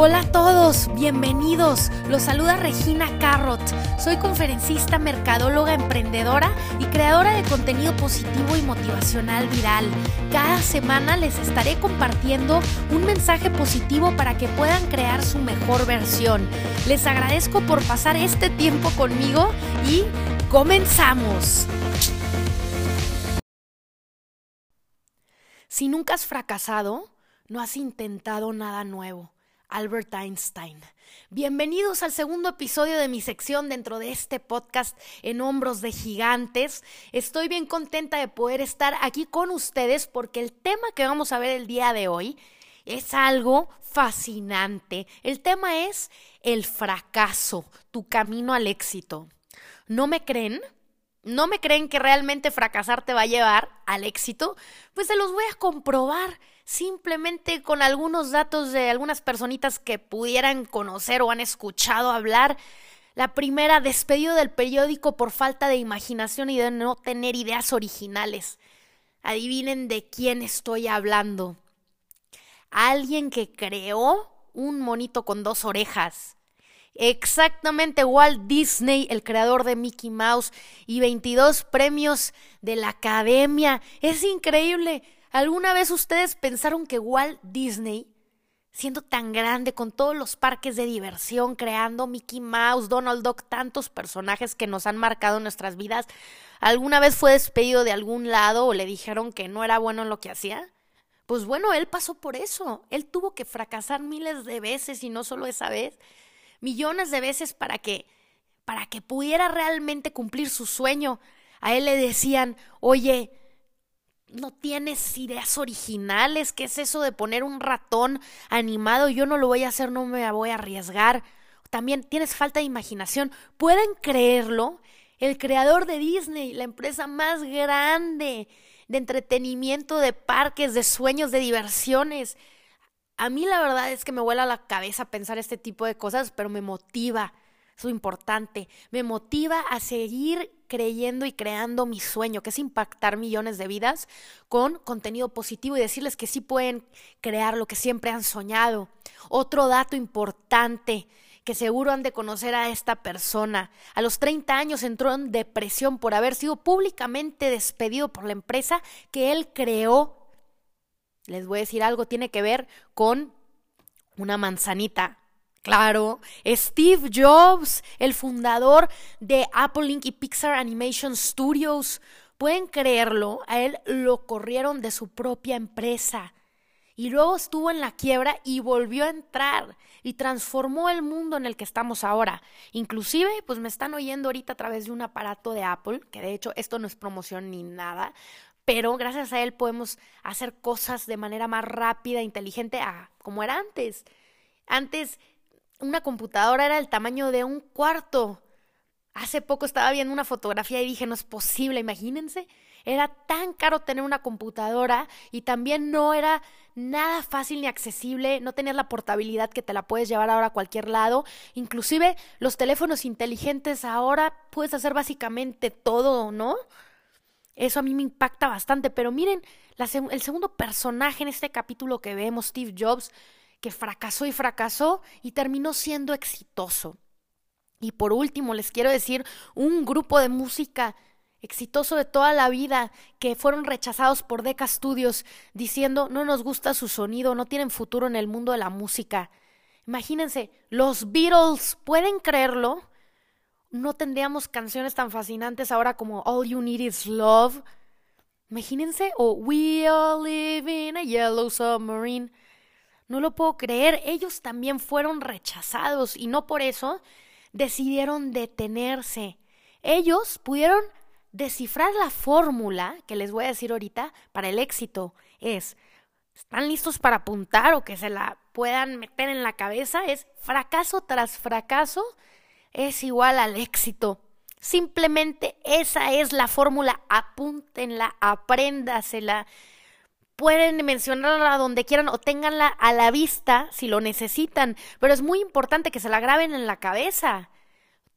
Hola a todos, bienvenidos. Los saluda Regina Carrot. Soy conferencista, mercadóloga, emprendedora y creadora de contenido positivo y motivacional viral. Cada semana les estaré compartiendo un mensaje positivo para que puedan crear su mejor versión. Les agradezco por pasar este tiempo conmigo y comenzamos. Si nunca has fracasado, no has intentado nada nuevo. Albert Einstein. Bienvenidos al segundo episodio de mi sección dentro de este podcast en hombros de gigantes. Estoy bien contenta de poder estar aquí con ustedes porque el tema que vamos a ver el día de hoy es algo fascinante. El tema es el fracaso, tu camino al éxito. ¿No me creen? ¿No me creen que realmente fracasar te va a llevar al éxito? Pues se los voy a comprobar simplemente con algunos datos de algunas personitas que pudieran conocer o han escuchado hablar. La primera, despedido del periódico por falta de imaginación y de no tener ideas originales. Adivinen de quién estoy hablando. Alguien que creó un monito con dos orejas. Exactamente Walt Disney, el creador de Mickey Mouse y 22 premios de la Academia. Es increíble. ¿Alguna vez ustedes pensaron que Walt Disney, siendo tan grande con todos los parques de diversión, creando Mickey Mouse, Donald Duck, tantos personajes que nos han marcado nuestras vidas, alguna vez fue despedido de algún lado o le dijeron que no era bueno en lo que hacía? Pues bueno, él pasó por eso. Él tuvo que fracasar miles de veces y no solo esa vez, millones de veces para que para que pudiera realmente cumplir su sueño. A él le decían, "Oye, no tienes ideas originales. ¿Qué es eso de poner un ratón animado? Yo no lo voy a hacer, no me voy a arriesgar. También tienes falta de imaginación. ¿Pueden creerlo? El creador de Disney, la empresa más grande de entretenimiento, de parques, de sueños, de diversiones. A mí la verdad es que me vuela la cabeza pensar este tipo de cosas, pero me motiva. Es importante. Me motiva a seguir creyendo y creando mi sueño, que es impactar millones de vidas con contenido positivo y decirles que sí pueden crear lo que siempre han soñado. Otro dato importante que seguro han de conocer a esta persona. A los 30 años entró en depresión por haber sido públicamente despedido por la empresa que él creó. Les voy a decir algo, tiene que ver con una manzanita. Claro, Steve Jobs, el fundador de Apple Inc. y Pixar Animation Studios. Pueden creerlo, a él lo corrieron de su propia empresa. Y luego estuvo en la quiebra y volvió a entrar y transformó el mundo en el que estamos ahora. Inclusive, pues me están oyendo ahorita a través de un aparato de Apple, que de hecho esto no es promoción ni nada, pero gracias a él podemos hacer cosas de manera más rápida, inteligente, a como era antes. Antes una computadora era el tamaño de un cuarto. Hace poco estaba viendo una fotografía y dije, no es posible, imagínense. Era tan caro tener una computadora y también no era nada fácil ni accesible, no tenías la portabilidad que te la puedes llevar ahora a cualquier lado. Inclusive los teléfonos inteligentes ahora puedes hacer básicamente todo, ¿no? Eso a mí me impacta bastante, pero miren, el segundo personaje en este capítulo que vemos, Steve Jobs, que fracasó y fracasó y terminó siendo exitoso. Y por último, les quiero decir, un grupo de música exitoso de toda la vida que fueron rechazados por Decca Studios diciendo no nos gusta su sonido, no tienen futuro en el mundo de la música. Imagínense, los Beatles, ¿pueden creerlo? No tendríamos canciones tan fascinantes ahora como All You Need Is Love. Imagínense, o We All Live in a Yellow Submarine. No lo puedo creer, ellos también fueron rechazados y no por eso decidieron detenerse. Ellos pudieron descifrar la fórmula que les voy a decir ahorita para el éxito. Es, ¿están listos para apuntar o que se la puedan meter en la cabeza? Es fracaso tras fracaso es igual al éxito. Simplemente esa es la fórmula, apúntenla, apréndasela. Pueden mencionarla donde quieran o ténganla a la vista si lo necesitan, pero es muy importante que se la graben en la cabeza.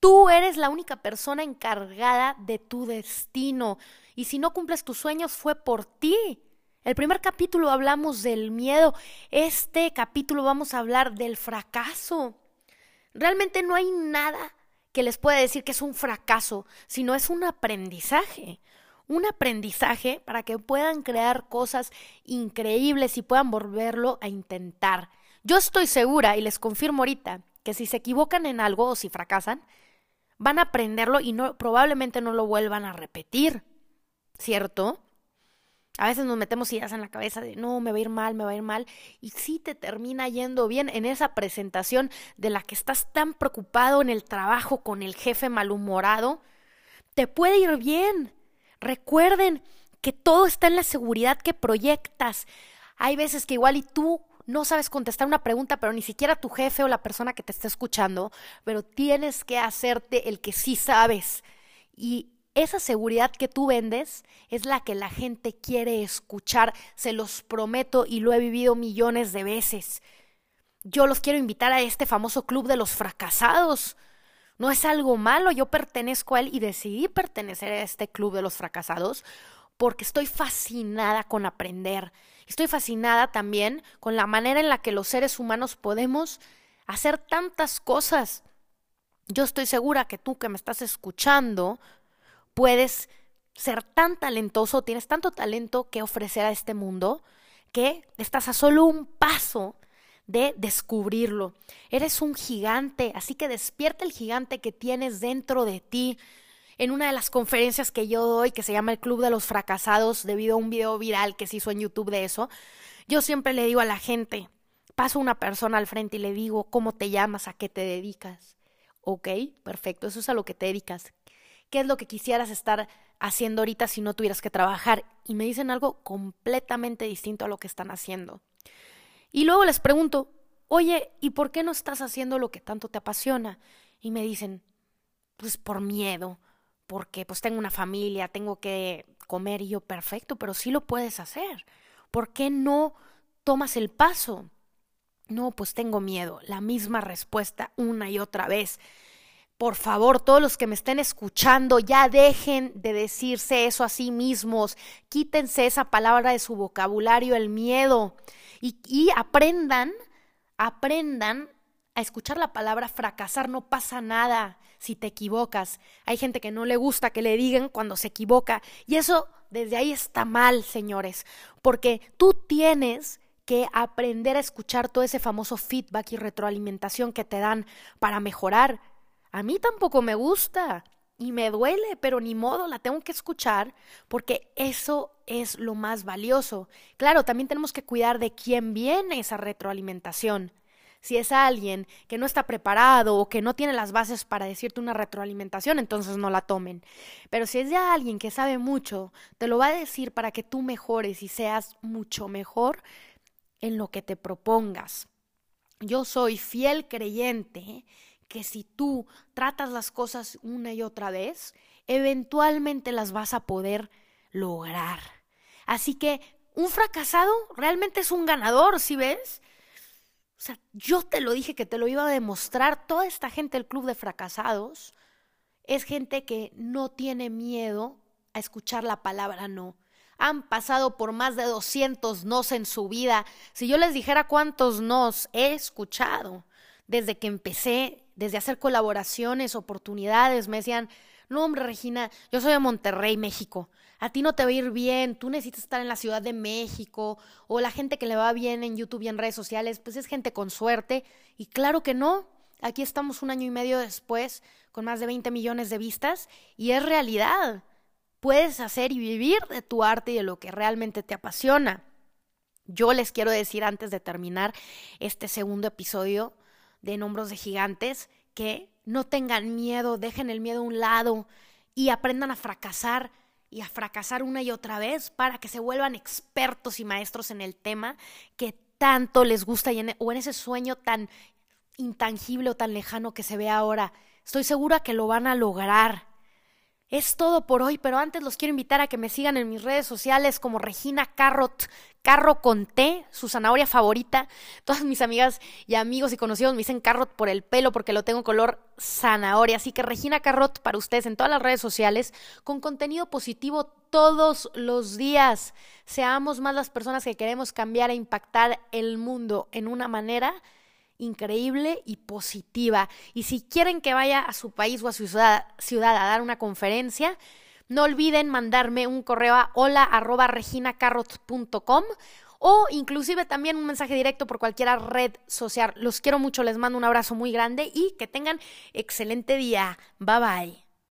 Tú eres la única persona encargada de tu destino y si no cumples tus sueños fue por ti. El primer capítulo hablamos del miedo, este capítulo vamos a hablar del fracaso. Realmente no hay nada que les pueda decir que es un fracaso, sino es un aprendizaje. Un aprendizaje para que puedan crear cosas increíbles y puedan volverlo a intentar. Yo estoy segura y les confirmo ahorita que si se equivocan en algo o si fracasan, van a aprenderlo y probablemente no lo vuelvan a repetir. ¿Cierto? A veces nos metemos ideas en la cabeza de no, me va a ir mal, me va a ir mal. Y si te termina yendo bien en esa presentación de la que estás tan preocupado en el trabajo con el jefe malhumorado, te puede ir bien. Recuerden que todo está en la seguridad que proyectas. Hay veces que igual y tú no sabes contestar una pregunta, pero ni siquiera tu jefe o la persona que te está escuchando, pero tienes que hacerte el que sí sabes. Y esa seguridad que tú vendes es la que la gente quiere escuchar, se los prometo y lo he vivido millones de veces. Yo los quiero invitar a este famoso club de los fracasados. No es algo malo, yo pertenezco a él y decidí pertenecer a este club de los fracasados porque estoy fascinada con aprender. Estoy fascinada también con la manera en la que los seres humanos podemos hacer tantas cosas. Yo estoy segura que tú que me estás escuchando puedes ser tan talentoso, tienes tanto talento que ofrecer a este mundo, que estás a solo un paso de descubrirlo. Eres un gigante, así que despierta el gigante que tienes dentro de ti. En una de las conferencias que yo doy, que se llama el Club de los Fracasados, debido a un video viral que se hizo en YouTube de eso, yo siempre le digo a la gente, paso una persona al frente y le digo, ¿cómo te llamas? ¿A qué te dedicas? Ok, perfecto, eso es a lo que te dedicas qué es lo que quisieras estar haciendo ahorita si no tuvieras que trabajar. Y me dicen algo completamente distinto a lo que están haciendo. Y luego les pregunto, oye, ¿y por qué no estás haciendo lo que tanto te apasiona? Y me dicen, pues por miedo, porque pues tengo una familia, tengo que comer y yo perfecto, pero sí lo puedes hacer. ¿Por qué no tomas el paso? No, pues tengo miedo. La misma respuesta una y otra vez. Por favor, todos los que me estén escuchando, ya dejen de decirse eso a sí mismos, quítense esa palabra de su vocabulario, el miedo, y, y aprendan, aprendan a escuchar la palabra fracasar, no pasa nada si te equivocas. Hay gente que no le gusta que le digan cuando se equivoca, y eso desde ahí está mal, señores, porque tú tienes que aprender a escuchar todo ese famoso feedback y retroalimentación que te dan para mejorar a mí tampoco me gusta y me duele, pero ni modo, la tengo que escuchar porque eso es lo más valioso. Claro, también tenemos que cuidar de quién viene esa retroalimentación. Si es alguien que no está preparado o que no tiene las bases para decirte una retroalimentación, entonces no la tomen. Pero si es de alguien que sabe mucho, te lo va a decir para que tú mejores y seas mucho mejor en lo que te propongas. Yo soy fiel creyente que si tú tratas las cosas una y otra vez, eventualmente las vas a poder lograr. Así que un fracasado realmente es un ganador, ¿sí ves? O sea, yo te lo dije que te lo iba a demostrar. Toda esta gente del club de fracasados es gente que no tiene miedo a escuchar la palabra no. Han pasado por más de 200 nos en su vida. Si yo les dijera cuántos nos he escuchado desde que empecé desde hacer colaboraciones, oportunidades, me decían, no hombre Regina, yo soy de Monterrey, México, a ti no te va a ir bien, tú necesitas estar en la Ciudad de México, o la gente que le va bien en YouTube y en redes sociales, pues es gente con suerte, y claro que no, aquí estamos un año y medio después con más de 20 millones de vistas y es realidad. Puedes hacer y vivir de tu arte y de lo que realmente te apasiona. Yo les quiero decir antes de terminar este segundo episodio de Nombros de Gigantes que no tengan miedo, dejen el miedo a un lado y aprendan a fracasar y a fracasar una y otra vez para que se vuelvan expertos y maestros en el tema que tanto les gusta y o en ese sueño tan intangible o tan lejano que se ve ahora. Estoy segura que lo van a lograr. Es todo por hoy, pero antes los quiero invitar a que me sigan en mis redes sociales como Regina Carrot, Carro con T, su zanahoria favorita. Todas mis amigas y amigos y conocidos me dicen Carrot por el pelo porque lo tengo color zanahoria. Así que Regina Carrot para ustedes en todas las redes sociales con contenido positivo todos los días. Seamos más las personas que queremos cambiar e impactar el mundo en una manera increíble y positiva. Y si quieren que vaya a su país o a su ciudad, ciudad a dar una conferencia, no olviden mandarme un correo a hola arroba o inclusive también un mensaje directo por cualquier red social. Los quiero mucho, les mando un abrazo muy grande y que tengan excelente día. Bye bye.